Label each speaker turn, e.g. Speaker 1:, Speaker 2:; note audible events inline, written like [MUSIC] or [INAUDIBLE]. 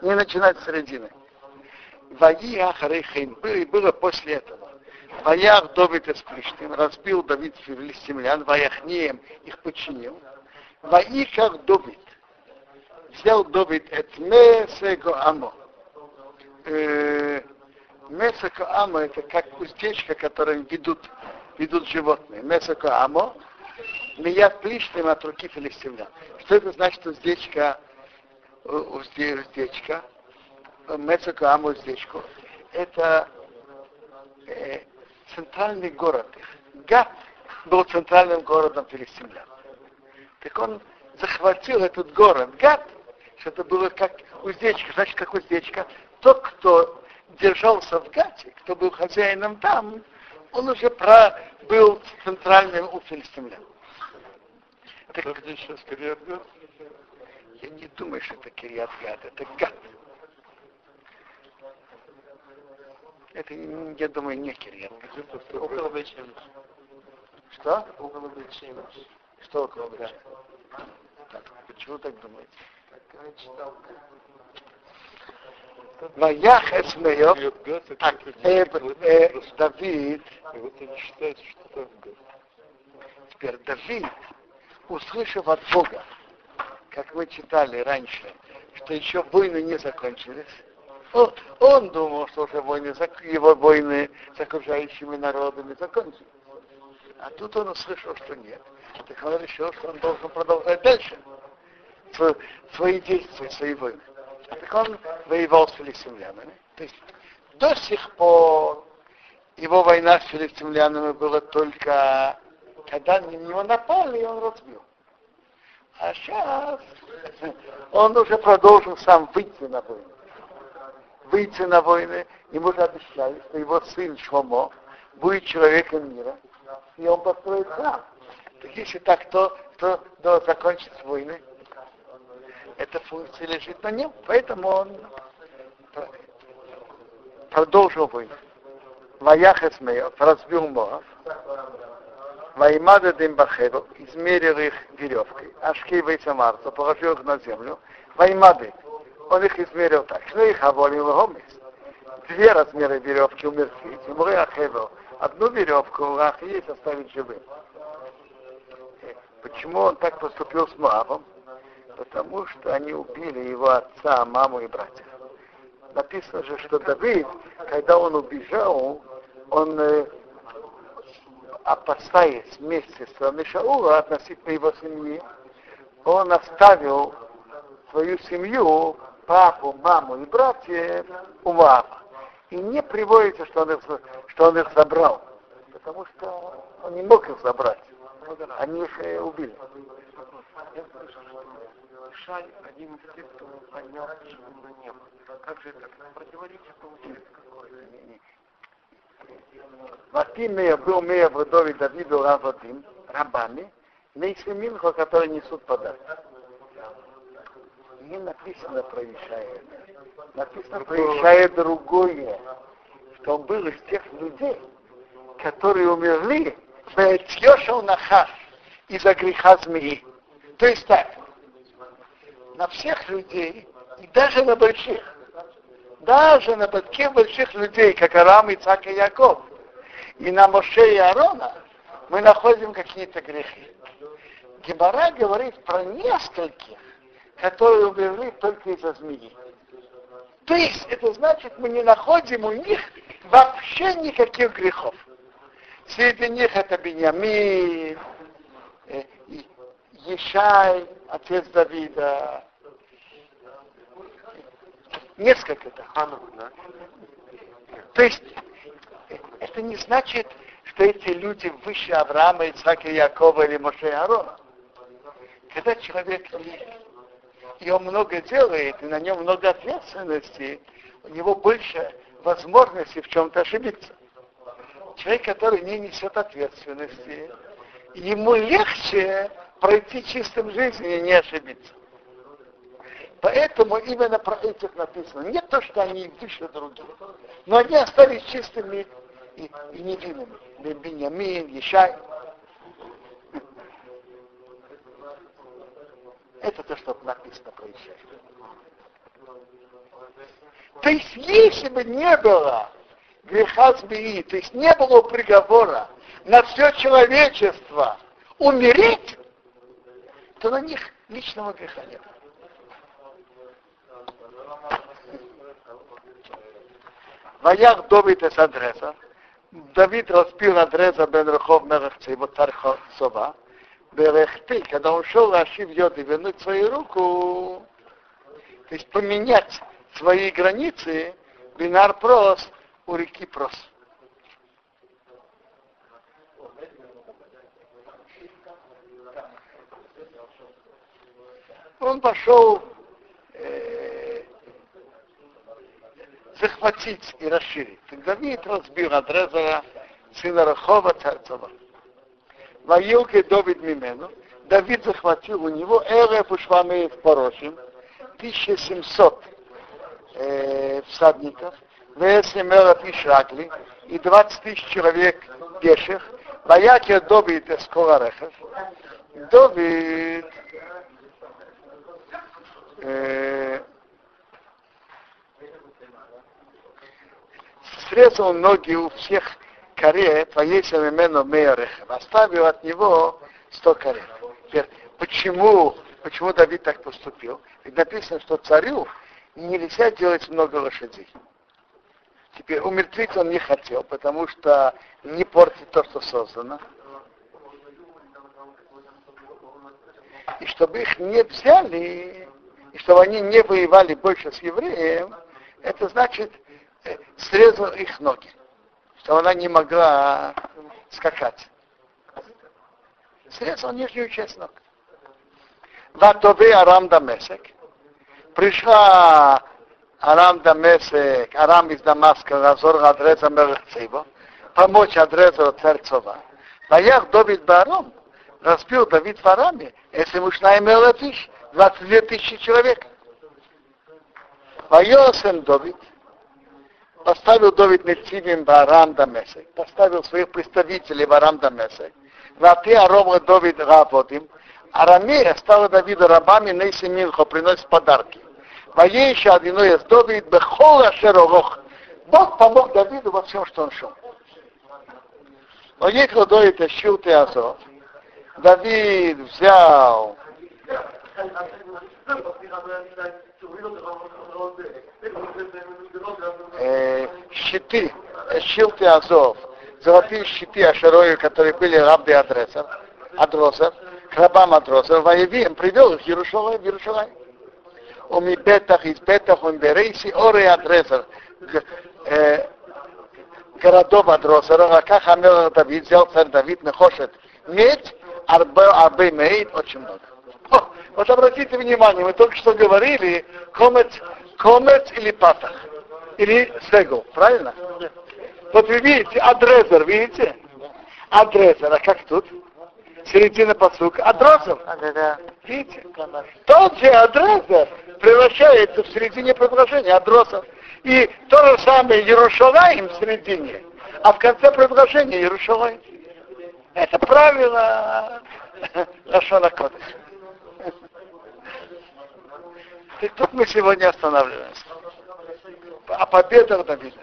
Speaker 1: Не начинать с середины. Ахарейхейн было, и было после этого. Ваях Давид из Плиштин, разбил Давид филистимлян, Ваяхнеем их подчинил. Ваикар Давид. Взял Давид от Амо. Э, Месоко Амо это как уздечка, которым ведут, ведут животные. Месоко Амо. Мият Плиштин от руки филистимлян. Что это значит уздечка? Уздечка. Месоко Амо уздечку. Это э, центральный город их. Гат был центральным городом филистимлян. Так он захватил этот город. Гат, что это было как уздечка. Значит, как уздечка. Тот, кто держался в Гате, кто был хозяином там, он уже про, был центральным у филистимлян.
Speaker 2: Так, где сейчас Кириат
Speaker 1: Я не думаю, что это Кириат Гад, это Гад. Это, я думаю, не Кириат.
Speaker 3: Около Бейчемиш.
Speaker 1: Что?
Speaker 3: Около Бейчемиш.
Speaker 1: Что около Бейчемиш? Так, почему так думаете?
Speaker 3: Так я читал.
Speaker 1: Ваях Эсмеев, Давид,
Speaker 2: Вот они считают, что там Гад.
Speaker 1: теперь Давид, услышав от Бога, как мы читали раньше, что еще войны не закончились, он, он думал, что уже войны, его войны с окружающими народами закончились. А тут он услышал, что нет. Так он решил, что он должен продолжать дальше сво- свои действия, свои войны. Так он воевал с филистимлянами. То есть до сих пор его война с филистимлянами была только когда на него напали, и он разбил. Сейчас он уже продолжил сам выйти на войну. Выйти на войны, ему же обещали, что его сын Шломо будет человеком мира, и он построит храм. Так если так, то, то, то закончится войны. Эта функция лежит на нем, поэтому он про- продолжил войну. Ваях Эсмеев разбил Моав, Ваймада Дембахеду измерил их веревкой, Ашкей Вейсамарца положил их на землю, Ваймады, он их измерил так, что их оболил гомис. Две размеры веревки умертвить, Умры Ахевел, одну веревку у есть оставить живым. Э, Почему он так поступил с Моавом? Потому что они убили его отца, маму и братьев. Написано же, что Давид, когда он убежал, он э, опасаясь вместе с страны Шаула относительно его семьи, он оставил свою семью, папу, маму и братьев у Моаба. И не приводится, что он их, что он их забрал, потому что он не мог их забрать. Они их э, убили.
Speaker 3: Я слышал, что Шай один из тех, кто поднял почему на небо. Как же это? Противоречие получается какое-то.
Speaker 1: Ватим Мея был Мея в Давид Давиду Равадим, рабами, Нейсы Минхо, которые несут подарки. Не написано про Ишая. Написано про Ишая другое, что он был из тех людей, которые умерли в Нахаш из-за греха змеи. То есть так, на всех людей, и даже на больших, даже на таких больших людей, как Арам, Ицак и Яков, и на Моше и Аарона, мы находим какие-то грехи. Гемора говорит про нескольких, которые умерли только из-за змеи. То есть это значит, мы не находим у них вообще никаких грехов. Среди них это Беньямин, э, Ешай, отец Давида, несколько это.
Speaker 3: Ханук, да?
Speaker 1: То есть это не значит, что эти люди выше Авраама, Ицхака, Якова или Моше и Аарона. Когда человек и он много делает, и на нем много ответственности, у него больше возможности в чем-то ошибиться. Человек, который не несет ответственности, ему легче пройти чистым жизнью и не ошибиться. Поэтому именно про этих написано. Не то, что они выше других, но они остались чистыми и, и невинными. Беньямин, Ешай. Это то, что написано про Ишай. То есть, если бы не было греха змеи, то есть не было приговора на все человечество умереть, то на них личного греха нет. Ваях Давид из адреса. Давид распил адреса бен Рахов Мерахци, вот царь Сова. Берехты, когда он шел, Ашив йод и вернуть свою руку, то есть поменять свои границы, Бинар Прос у реки Прос. Он пошел захватить и расширить. Так Давид разбил Адрезера, сына Рахова, царцова. Ваюке Давид Мимену, Давид захватил у него Эрев в Поросим, 1700 э, всадников, Весем Эрев и и 20 тысяч человек пеших, Ваяке Давид из Коларехов. Давид э, срезал ноги у всех карет, воесил именно Меорехов, оставил от него 100 карет. Теперь, почему, почему Давид так поступил? Ведь написано, что царю нельзя делать много лошадей. Теперь умертвить он не хотел, потому что не портит то, что создано. И чтобы их не взяли, и чтобы они не воевали больше с евреем, это значит, срезал их ноги, чтобы она не могла скакать. Срезал нижнюю часть ног. Ватове Арам Дамесек. Пришла Арам Дамесек, Арам из Дамаска, Разор Адреза Мерцева, помочь Адрезу Царцова. Ваях Давид Баром, разбил Давид в Араме, если мужная имела тысяч, 22 тысячи человек. Вайосен Давид, поставил Давид Нецивим в Арам Дамесек, поставил своих представителей в Арам Дамесек. Ваты Арома Давид Рабодим, Арамея стала Давида рабами Нейси Минхо, приносит подарки. Воейши одиной из Давид Бехола Шерогох. Бог помог Давиду во всем, что он шел. Поехал Давид из Шилты Азов. Давид взял щиты, щилты Азов, золотые щиты Ашерою, которые были рабды Адресов, Адросов, к рабам Адросов, Ваевим привел их в Иерушалай, в Иерушалай. У Мипетах, из Петах, он Берейси, Оры Адресов, э, городов Адросов, а как Амел Давид, взял царь Давид, Нехошет, медь, арбе, арбе мейд, очень много. Вот обратите внимание, мы только что говорили, комет, комет или патах, или сегл, правильно? Вот вы видите, адрезер, видите? Адрезер, а как тут? Середина посука. Адрозер. Видите? Тот же адрезер превращается в середине предложения. Адрозер. И то же самое Иерушалаем в середине, а в конце предложения Иерушалаем. Это правило Лашона [LAUGHS] Кодыш. И тут мы сегодня останавливаемся. О победах Давида.